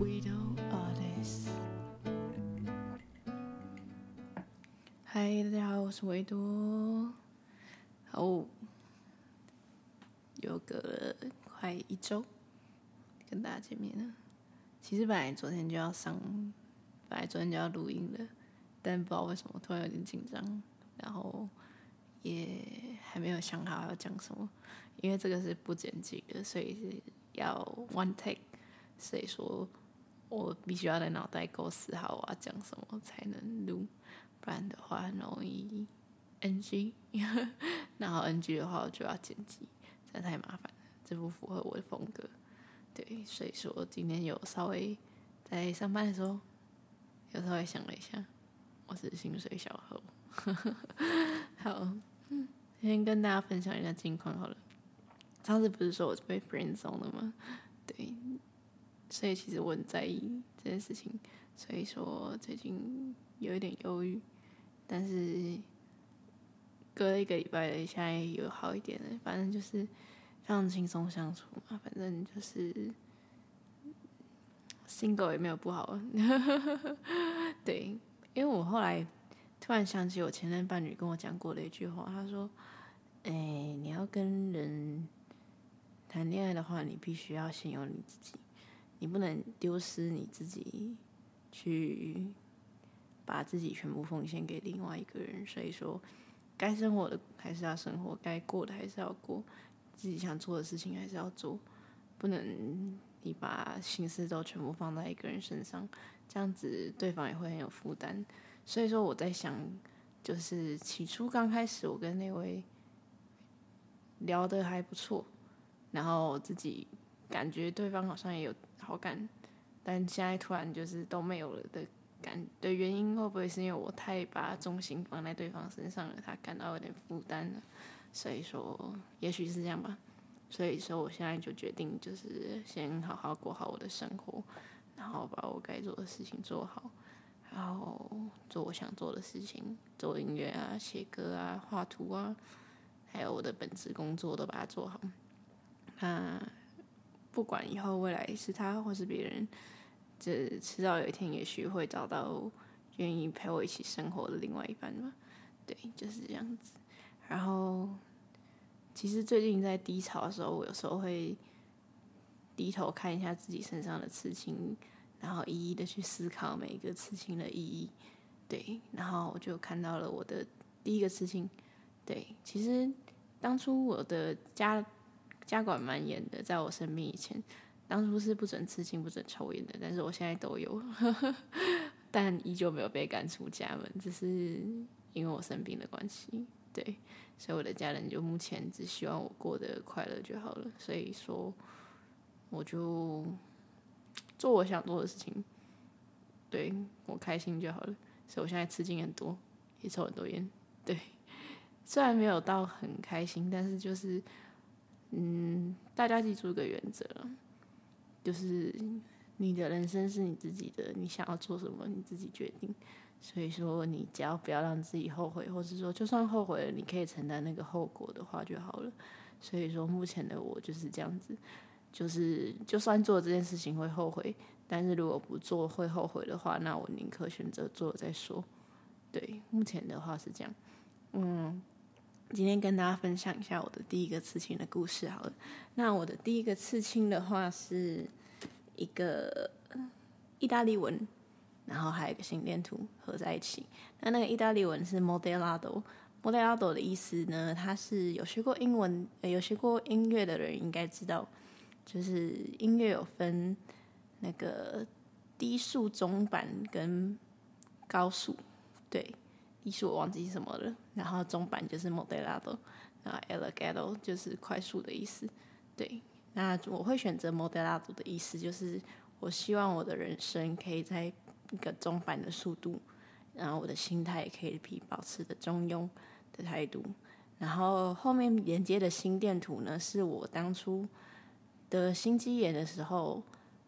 Widow Attis。嗨，大家好，我是维多。好，又隔了快一周跟大家见面了。其实本来昨天就要上，本来昨天就要录音了，但不知道为什么突然有点紧张，然后也还没有想好要讲什么，因为这个是不剪辑的，所以是要 one take，所以说我必须要在脑袋构思好我要讲什么才能录，不然的话很容易 NG，然后 NG 的话我就要剪辑，这太麻烦了，这不符合我的风格。对，所以说今天有稍微在上班的时候，有稍微想了一下，我是薪水小猴。好，先跟大家分享一下近况好了。上次不是说我是被 friend zone 了吗？对，所以其实我很在意这件事情，所以说最近有一点忧郁，但是隔了一个礼拜了，现在有好一点了，反正就是。非常轻松相处嘛，反正就是 single 也没有不好。对，因为我后来突然想起我前任伴侣跟我讲过的一句话，他说：“哎、你要跟人谈恋爱的话，你必须要先有你自己，你不能丢失你自己，去把自己全部奉献给另外一个人。所以说，该生活的还是要生活，该过的还是要过。”自己想做的事情还是要做，不能你把心思都全部放在一个人身上，这样子对方也会很有负担。所以说我在想，就是起初刚开始我跟那位聊得还不错，然后自己感觉对方好像也有好感，但现在突然就是都没有了的感的原因，会不会是因为我太把重心放在对方身上了，他感到有点负担了？所以说，也许是这样吧。所以说，我现在就决定，就是先好好过好我的生活，然后把我该做的事情做好，然后做我想做的事情，做音乐啊、写歌啊、画图啊，还有我的本职工作都把它做好。那不管以后未来是他或是别人，这迟早有一天，也许会找到愿意陪我一起生活的另外一半吧。对，就是这样子。然后，其实最近在低潮的时候，我有时候会低头看一下自己身上的刺青，然后一一的去思考每一个刺青的意义。对，然后我就看到了我的第一个刺青。对，其实当初我的家家管蛮严的，在我生病以前，当初是不准吃青、不准抽烟的。但是我现在都有，但依旧没有被赶出家门，只是因为我生病的关系。对，所以我的家人就目前只希望我过得快乐就好了。所以说，我就做我想做的事情，对，我开心就好了。所以我现在吃进很多，也抽很多烟。对，虽然没有到很开心，但是就是，嗯，大家记住一个原则，就是你的人生是你自己的，你想要做什么，你自己决定。所以说，你只要不要让自己后悔，或是说，就算后悔了，你可以承担那个后果的话就好了。所以说，目前的我就是这样子，就是就算做这件事情会后悔，但是如果不做会后悔的话，那我宁可选择做了再说。对，目前的话是这样。嗯，今天跟大家分享一下我的第一个刺青的故事好了。那我的第一个刺青的话是一个意大利文。然后还有一个心电图合在一起。那那个意大利文是 moderato，moderato 的意思呢，它是有学过英文、呃有学过音乐的人应该知道，就是音乐有分那个低速、中板跟高速。对，低速我忘记是什么了。然后中板就是 moderato，然后 allegretto 就是快速的意思。对，那我会选择 moderato 的意思，就是我希望我的人生可以在一个中板的速度，然后我的心态也可以比保持的中庸的态度。然后后面连接的心电图呢，是我当初的心肌炎的时候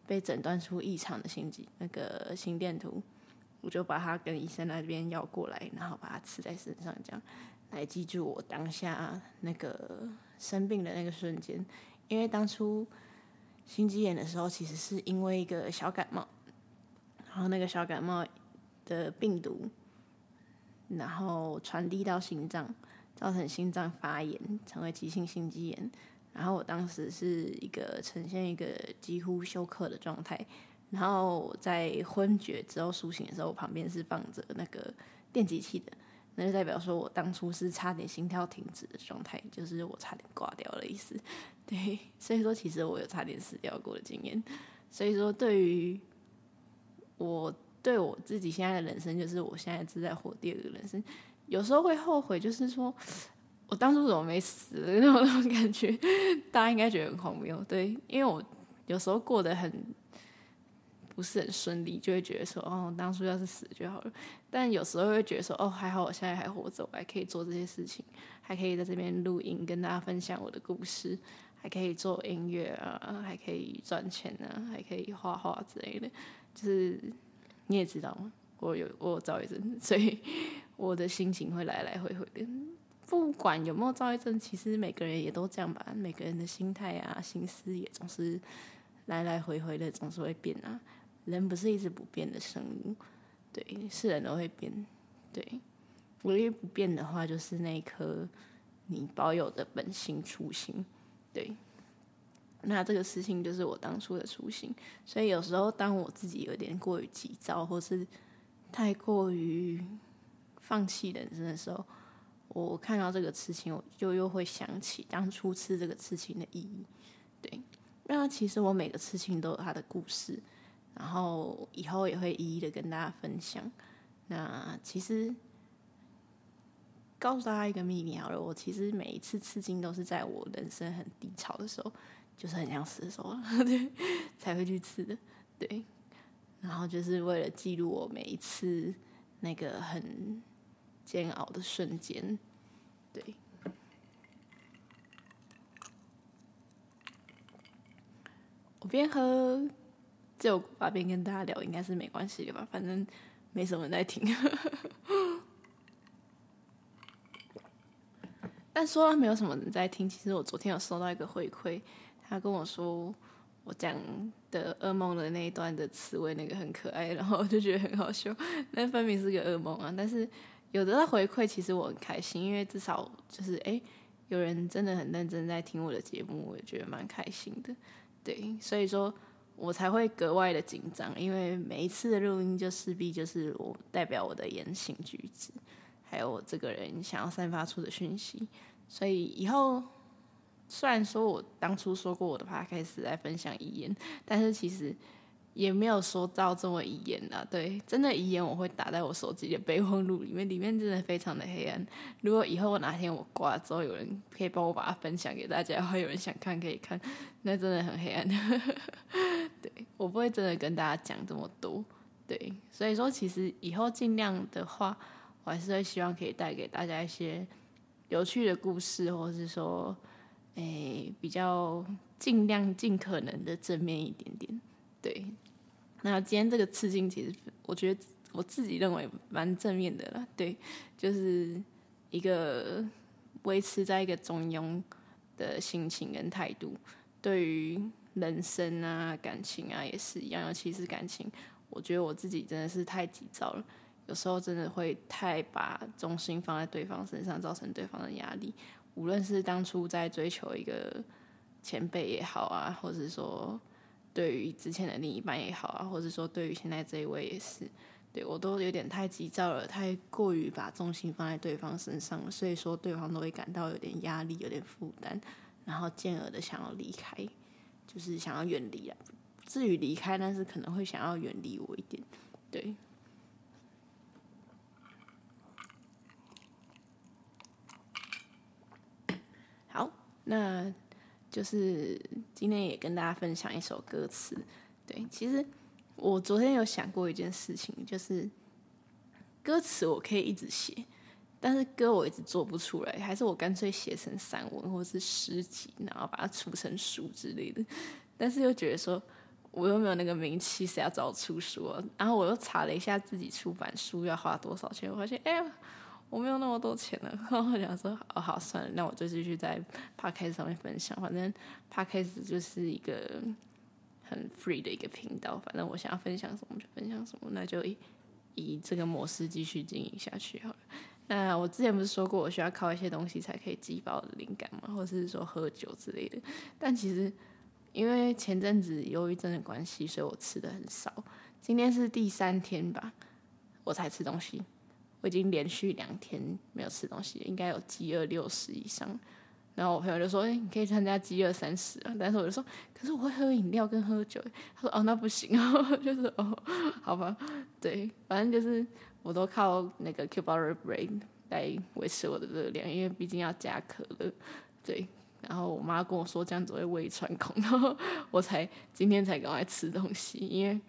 被诊断出异常的心肌那个心电图，我就把它跟医生那边要过来，然后把它刺在身上，这样来记住我当下那个生病的那个瞬间。因为当初心肌炎的时候，其实是因为一个小感冒，然后那个小感冒的病毒，然后传递到心脏，造成心脏发炎，成为急性心肌炎。然后我当时是一个呈现一个几乎休克的状态，然后在昏厥之后苏醒的时候，我旁边是放着那个电击器的。那就代表说，我当初是差点心跳停止的状态，就是我差点挂掉的意思。对，所以说其实我有差点死掉过的经验。所以说，对于我对我自己现在的人生，就是我现在是在活第二个人生，有时候会后悔，就是说我当初怎么没死那种那 种感觉，大家应该觉得很荒谬。对，因为我有时候过得很。不是很顺利，就会觉得说，哦，当初要是死就好了。但有时候会觉得说，哦，还好我现在还活着，我还可以做这些事情，还可以在这边录音，跟大家分享我的故事，还可以做音乐啊，还可以赚钱啊，还可以画画之类的。就是你也知道吗？我有我有躁郁症，所以我的心情会来来回回的。不管有没有躁郁症，其实每个人也都这样吧。每个人的心态啊，心思也总是来来回回的，总是会变啊。人不是一直不变的生物，对，是人都会变，对，唯一不变的话就是那一颗你保有的本心初心，对。那这个事情就是我当初的初心，所以有时候当我自己有点过于急躁，或是太过于放弃人生的时候，我看到这个事情，我就又会想起当初吃这个事情的意义，对。那其实我每个事情都有它的故事。然后以后也会一一的跟大家分享。那其实告诉大家一个秘密好了，我其实每一次刺青都是在我人生很低潮的时候，就是很想死的时候，对，才会去刺的。对，然后就是为了记录我每一次那个很煎熬的瞬间。对，我边喝。就把边跟大家聊，应该是没关系的吧，反正没什么人在听。但说到没有什么人在听，其实我昨天有收到一个回馈，他跟我说我讲的噩梦的那一段的词汇那个很可爱，然后我就觉得很好笑。那分明是个噩梦啊！但是有得到回馈，其实我很开心，因为至少就是哎、有人真的很认真在听我的节目，我也觉得蛮开心的。对，所以说。我才会格外的紧张，因为每一次的录音就势必就是我代表我的言行举止，还有我这个人想要散发出的讯息。所以以后虽然说我当初说过我的 podcast 在分享遗言，但是其实。也没有说到这么遗言啦，对，真的遗言我会打在我手机的备忘录里面，里面真的非常的黑暗。如果以后我哪天我挂之后，有人可以帮我把它分享给大家，或有人想看可以看，那真的很黑暗。对，我不会真的跟大家讲这么多，对，所以说其实以后尽量的话，我还是会希望可以带给大家一些有趣的故事，或者是说，诶，比较尽量尽可能的正面一点点，对。那今天这个刺青，其实我觉得我自己认为蛮正面的啦。对，就是一个维持在一个中庸的心情跟态度，对于人生啊、感情啊也是一样，尤其是感情，我觉得我自己真的是太急躁了，有时候真的会太把重心放在对方身上，造成对方的压力。无论是当初在追求一个前辈也好啊，或者说。对于之前的另一半也好啊，或者说对于现在这一位也是，对我都有点太急躁了，太过于把重心放在对方身上了，所以说对方都会感到有点压力、有点负担，然后进而的想要离开，就是想要远离啊。至于离开，但是可能会想要远离我一点，对。好，那。就是今天也跟大家分享一首歌词，对，其实我昨天有想过一件事情，就是歌词我可以一直写，但是歌我一直做不出来，还是我干脆写成散文或是诗集，然后把它出成书之类的。但是又觉得说，我又没有那个名气，谁要找我出书啊？然后我又查了一下自己出版书要花多少钱，我发现，哎。我没有那么多钱了，然后我想说，哦，好，算了，那我就继续在 p o d c a s 上面分享。反正 p o d c a s 就是一个很 free 的一个频道，反正我想要分享什么就分享什么，那就以以这个模式继续经营下去好了。那我之前不是说过，我需要靠一些东西才可以激发我的灵感嘛，或者是说喝酒之类的。但其实因为前阵子忧郁症的关系，所以我吃的很少。今天是第三天吧，我才吃东西。我已经连续两天没有吃东西，应该有饥饿六十以上。然后我朋友就说：“哎、你可以参加饥饿三十啊！”但是我就说：“可是我会喝饮料跟喝酒。”他说：“哦，那不行哦。”就是哦，好吧，对，反正就是我都靠那个 Cube Power Brain 来维持我的热量，因为毕竟要加可乐。对，然后我妈跟我说这样子会胃穿孔，然后我才今天才赶快吃东西，因为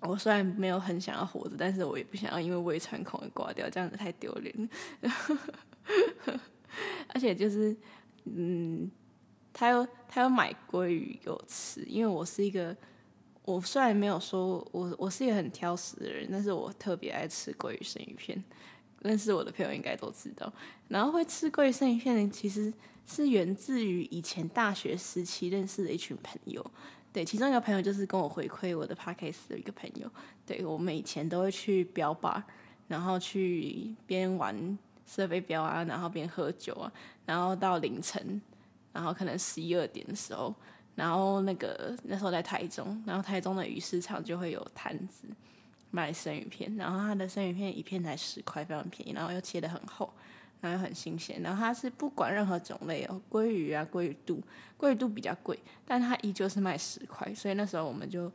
我虽然没有很想要活着，但是我也不想要因为胃穿孔而挂掉，这样子太丢脸。而且就是，嗯，他又他又买鲑鱼给我吃，因为我是一个，我虽然没有说我我是一个很挑食的人，但是我特别爱吃鲑鱼生鱼片，认识我的朋友应该都知道。然后会吃鲑鱼生鱼片，其实是源自于以前大学时期认识的一群朋友。对，其中一个朋友就是跟我回馈我的 podcast 的一个朋友。对，我们以前都会去标吧，然后去边玩。设备标啊，然后边喝酒啊，然后到凌晨，然后可能十一二点的时候，然后那个那时候在台中，然后台中的鱼市场就会有摊子卖生鱼片，然后它的生鱼片一片才十块，非常便宜，然后又切得很厚，然后又很新鲜，然后它是不管任何种类哦，鲑鱼啊、鲑鱼肚，鲑鱼肚比较贵，但它依旧是卖十块，所以那时候我们就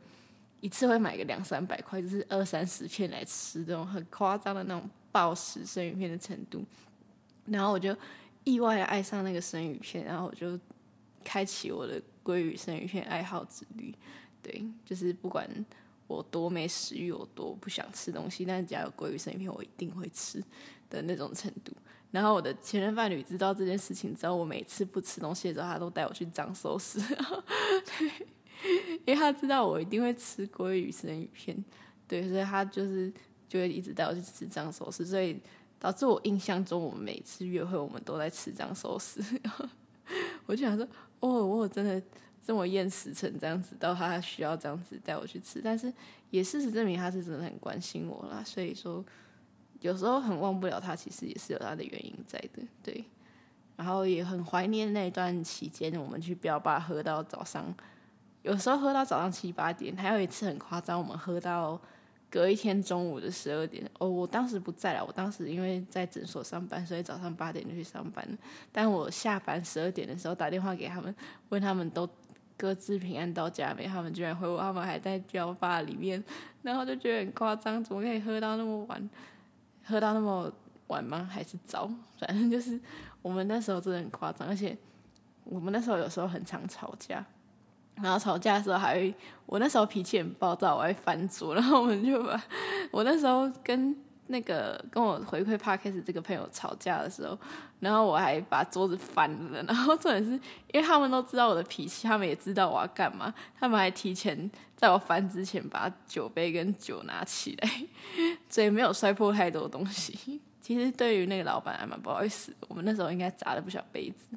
一次会买个两三百块，就是二三十片来吃，这种很夸张的那种。暴食生鱼片的程度，然后我就意外的爱上那个生鱼片，然后我就开启我的鲑鱼生鱼片爱好之旅。对，就是不管我多没食欲，我多不想吃东西，但只要有鲑鱼生鱼片，我一定会吃的那种程度。然后我的前任伴侣知道这件事情之后，我每次不吃东西的时候，他都带我去藏寿司，对，因为他知道我一定会吃鲑鱼生鱼片，对，所以他就是。就会一直带我去吃藏寿司，所以导致我印象中，我们每次约会，我们都在吃藏寿司。我就想说，哦，我真的这么厌食成这样子，到他需要这样子带我去吃，但是也事实证明他是真的很关心我啦。所以说，有时候很忘不了他，其实也是有他的原因在的。对，然后也很怀念那段期间，我们去标吧喝到早上，有时候喝到早上七八点，还有一次很夸张，我们喝到。隔一天中午的十二点，哦，我当时不在了。我当时因为在诊所上班，所以早上八点就去上班。但我下班十二点的时候打电话给他们，问他们都各自平安到家没？他们居然回我，他们还在酒吧里面。然后就觉得很夸张，怎么可以喝到那么晚？喝到那么晚吗？还是早？反正就是我们那时候真的很夸张，而且我们那时候有时候很常吵架。然后吵架的时候还会，我那时候脾气很暴躁，我会翻桌，然后我们就把，我那时候跟那个跟我回馈 Podcast 这个朋友吵架的时候，然后我还把桌子翻了，然后重点是因为他们都知道我的脾气，他们也知道我要干嘛，他们还提前在我翻之前把酒杯跟酒拿起来，所以没有摔破太多东西。其实对于那个老板还蛮不好意思，我们那时候应该砸了不少杯子。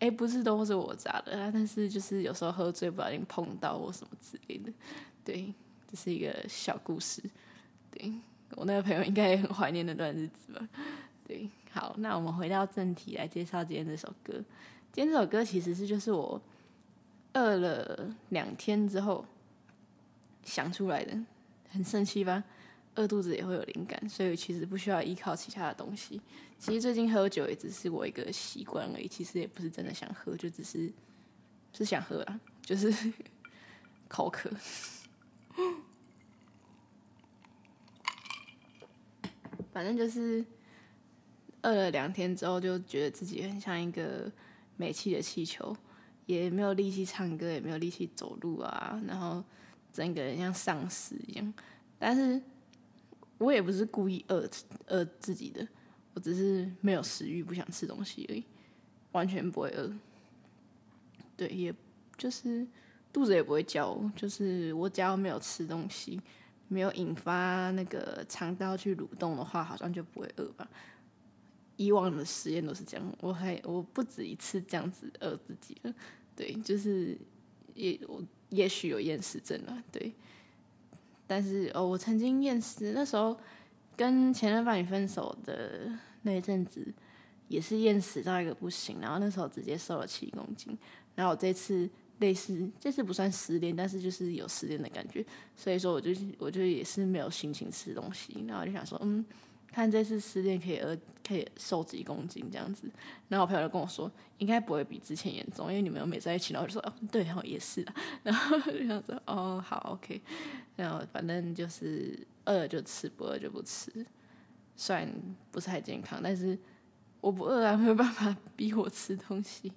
哎、不是都是我砸的啊，但是就是有时候喝醉不小心碰到或什么之类的，对，这是一个小故事。对，我那个朋友应该也很怀念那段日子吧？对，好，那我们回到正题来介绍今天这首歌。今天这首歌其实是就是我饿了两天之后想出来的，很生气吧？饿肚子也会有灵感，所以其实不需要依靠其他的东西。其实最近喝酒也只是我一个习惯而已，其实也不是真的想喝，就只是是想喝啦，就是 口渴。反正就是饿了两天之后，就觉得自己很像一个没气的气球，也没有力气唱歌，也没有力气走路啊，然后整个人像丧尸一样，但是。我也不是故意饿饿自己的，我只是没有食欲，不想吃东西而已，完全不会饿。对，也就是肚子也不会叫，就是我只要没有吃东西，没有引发那个肠道去蠕动的话，好像就不会饿吧。以往的实验都是这样，我还我不止一次这样子饿自己了。对，就是也我也许有厌食症了，对。但是哦，我曾经厌食，那时候跟前任伴侣分手的那一阵子，也是厌食到一个不行，然后那时候直接瘦了七公斤。然后我这次类似，这次不算失恋，但是就是有失恋的感觉，所以说我就我就也是没有心情吃东西，然后就想说，嗯。看这次失恋可以呃可以瘦几公斤这样子，然后我朋友就跟我说，应该不会比之前严重，因为你们又没在一起。然后我就说哦对哦也是啊，然后就想说哦好 OK，然后反正就是饿了就吃，不饿就不吃。虽然不是太健康，但是我不饿啊，没有办法 逼我吃东西，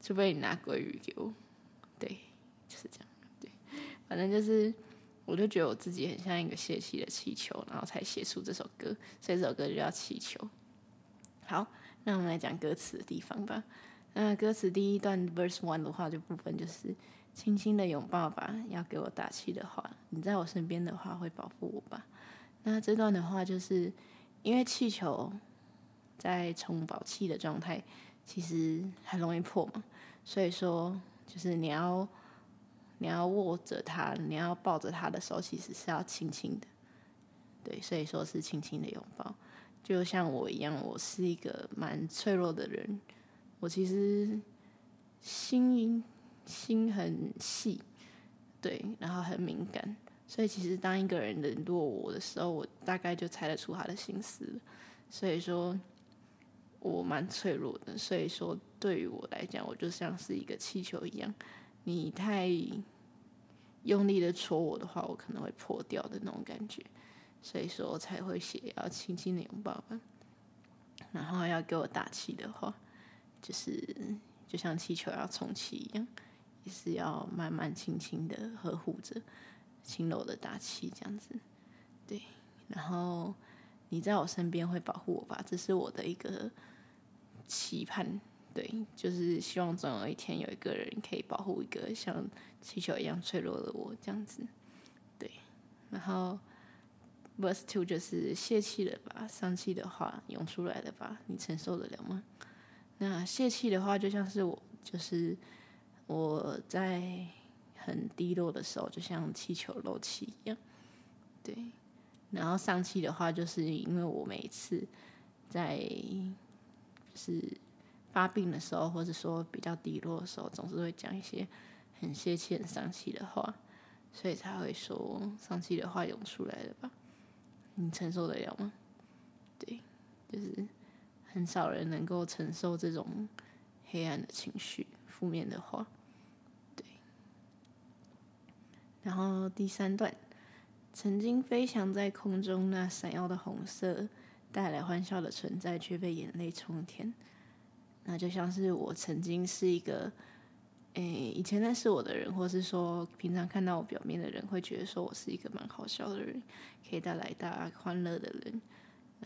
除非你拿鲑鱼给我。对，就是这样。对，反正就是。我就觉得我自己很像一个泄气的气球，然后才写出这首歌，所以这首歌就叫《气球》。好，那我们来讲歌词的地方吧。那歌词第一段 verse one 的话，就部分就是轻轻的拥抱吧，要给我打气的话，你在我身边的话会保护我吧。那这段的话，就是因为气球在充饱气的状态，其实很容易破嘛，所以说就是你要。你要握着它，你要抱着它的时候，其实是要轻轻的，对，所以说是轻轻的拥抱。就像我一样，我是一个蛮脆弱的人，我其实心心很细，对，然后很敏感，所以其实当一个人冷落我的时候，我大概就猜得出他的心思。所以说，我蛮脆弱的。所以说，对于我来讲，我就像是一个气球一样。你太用力的戳我的话，我可能会破掉的那种感觉，所以说我才会写要轻轻的拥抱吧。然后要给我打气的话，就是就像气球要充气一样，也是要慢慢轻轻的呵护着，轻柔的打气这样子。对，然后你在我身边会保护我吧，这是我的一个期盼。对，就是希望总有一天有一个人可以保护一个像气球一样脆弱的我，这样子。对，然后 verse two 就是泄气了吧，丧气的话涌出来了吧，你承受得了吗？那泄气的话，就像是我，就是我在很低落的时候，就像气球漏气一样。对，然后丧气的话，就是因为我每一次在是。发病的时候，或者说比较低落的时候，总是会讲一些很泄气、很丧气的话，所以才会说丧气的话涌出来了吧？你承受得了吗？对，就是很少人能够承受这种黑暗的情绪、负面的话。对。然后第三段，曾经飞翔在空中，那闪耀的红色，带来欢笑的存在，却被眼泪冲天。那就像是我曾经是一个，诶、以前认识我的人，或是说平常看到我表面的人，会觉得说我是一个蛮好笑的人，可以带来大家欢乐的人。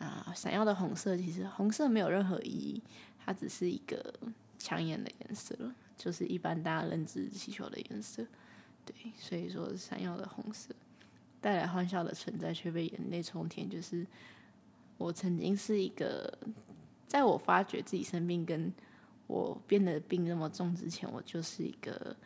啊，闪耀的红色，其实红色没有任何意义，它只是一个抢眼的颜色，就是一般大家认知气球的颜色。对，所以说闪耀的红色带来欢笑的存在，却被眼泪冲天。就是我曾经是一个。在我发觉自己生病，跟我变得病那么重之前，我就是一个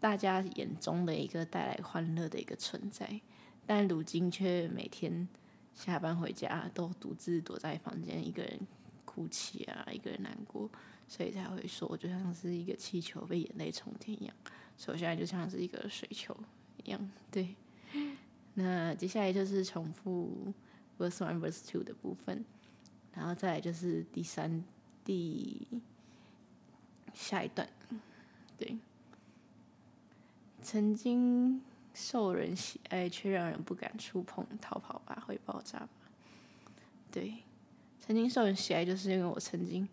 大家眼中的一个带来欢乐的一个存在。但如今却每天下班回家都独自躲在房间，一个人哭泣啊，一个人难过，所以才会说，我就像是一个气球被眼泪冲天一样。所以我现在就像是一个水球一样。对，那接下来就是重复 verse one verse two 的部分。然后再来就是第三、第下一段，对，曾经受人喜爱却让人不敢触碰，逃跑吧，会爆炸吧。对，曾经受人喜爱，就是因为我曾经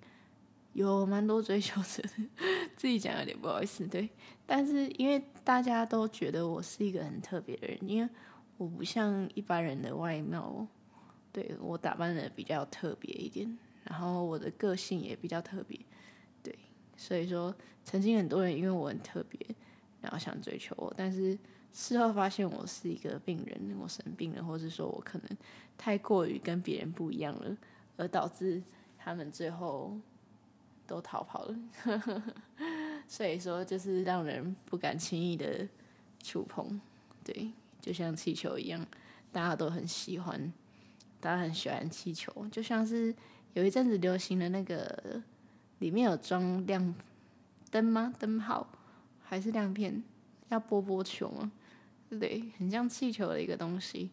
有蛮多追求者的，自己讲有点不好意思。对，但是因为大家都觉得我是一个很特别的人，因为我不像一般人的外貌。对，我打扮的比较特别一点，然后我的个性也比较特别，对，所以说曾经很多人因为我很特别，然后想追求我，但是事后发现我是一个病人，我生病了，或是说我可能太过于跟别人不一样了，而导致他们最后都逃跑了。所以说就是让人不敢轻易的触碰，对，就像气球一样，大家都很喜欢，大家很喜欢气球，就像是有一阵子流行的那个，里面有装亮灯吗？灯泡还是亮片？要波波球吗？对，很像气球的一个东西，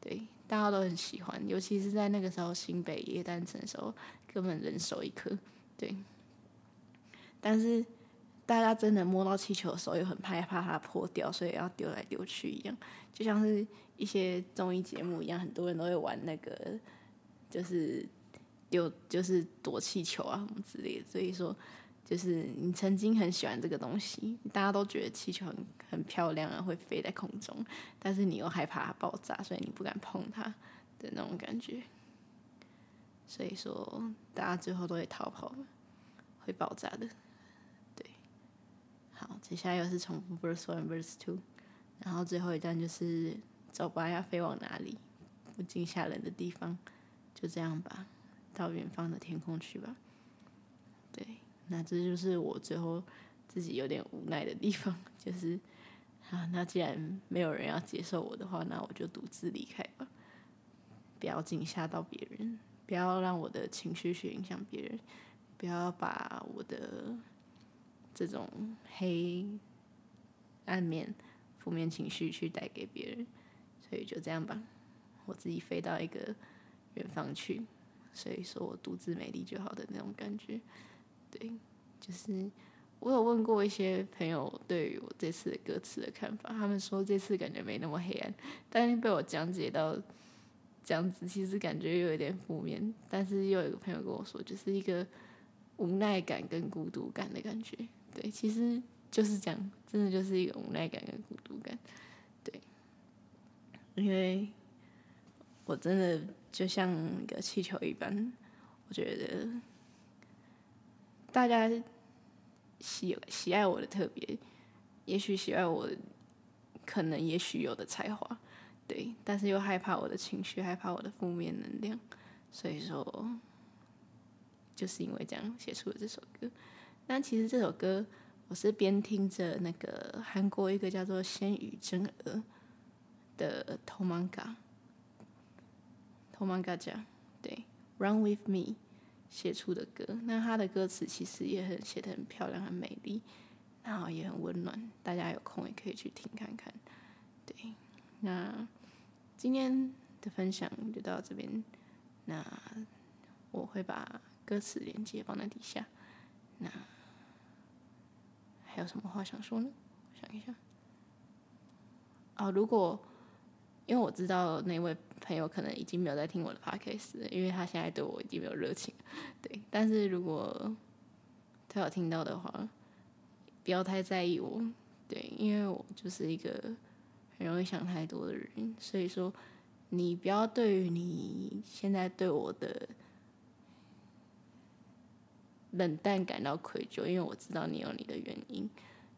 对，大家都很喜欢，尤其是在那个时候新北耶诞城的时候，根本人手一颗，对。但是大家真的摸到气球的时候，又很害怕它破掉，所以要丢来丢去一样，就像是一些综艺节目一样，很多人都会玩那个，就是丢，就是躲气球啊什么之类的，所以说。就是你曾经很喜欢这个东西，大家都觉得气球很很漂亮啊，会飞在空中，但是你又害怕它爆炸，所以你不敢碰它的那种感觉。所以说，大家最后都会逃跑，会爆炸的。对，好，接下来又是重复 verse one verse two，然后最后一段就是走吧，要飞往哪里？不惊吓人的地方，就这样吧，到远方的天空去吧。对。那这就是我最后自己有点无奈的地方，就是啊，那既然没有人要接受我的话，那我就独自离开吧，不要惊吓到别人，不要让我的情绪去影响别人，不要把我的这种黑暗面、负面情绪去带给别人，所以就这样吧，我自己飞到一个远方去，所以说我独自美丽就好的那种感觉。对，就是我有问过一些朋友对于我这次的歌词的看法，他们说这次感觉没那么黑暗，但是被我讲解到这样子，其实感觉又有点负面。但是又有一个朋友跟我说，就是一个无奈感跟孤独感的感觉。对，其实就是这样，真的就是一个无奈感跟孤独感。因为我真的就像一个气球一般，我觉得。大家喜喜爱我的特别，也许喜爱我，可能也许有的才华，对，但是又害怕我的情绪，害怕我的负面能量，所以说，就是因为这样写出了这首歌。但其实这首歌，我是边听着那个韩国一个叫做仙羽真娥的 Tomanga，Tomanga 讲，对，Run with me。写出的歌，那他的歌词其实也很写得很漂亮，很美丽，然后也很温暖。大家有空也可以去听看看。对，那今天的分享就到这边。那我会把歌词连接放在底下。那还有什么话想说呢？想一下。哦，如果。因为我知道那位朋友可能已经没有在听我的 podcast 了，因为他现在对我已经没有热情。对，但是如果他有听到的话，不要太在意我。对，因为我就是一个很容易想太多的人，所以说你不要对于你现在对我的冷淡感到愧疚，因为我知道你有你的原因。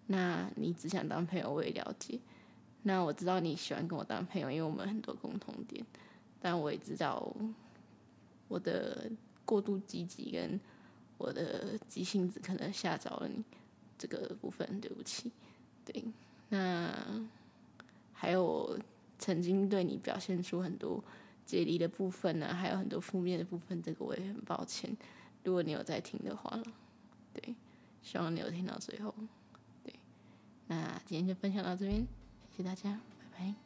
那你只想当朋友，我也了解。那我知道你喜欢跟我当朋友，因为我们很多共同点。但我也知道我的过度积极跟我的急性子可能吓着了你，这个部分对不起。对，那还有曾经对你表现出很多解离的部分呢、还有很多负面的部分，这个我也很抱歉。如果你有在听的话，对，希望你有听到最后。对，那今天就分享到这边。谢大家，拜拜。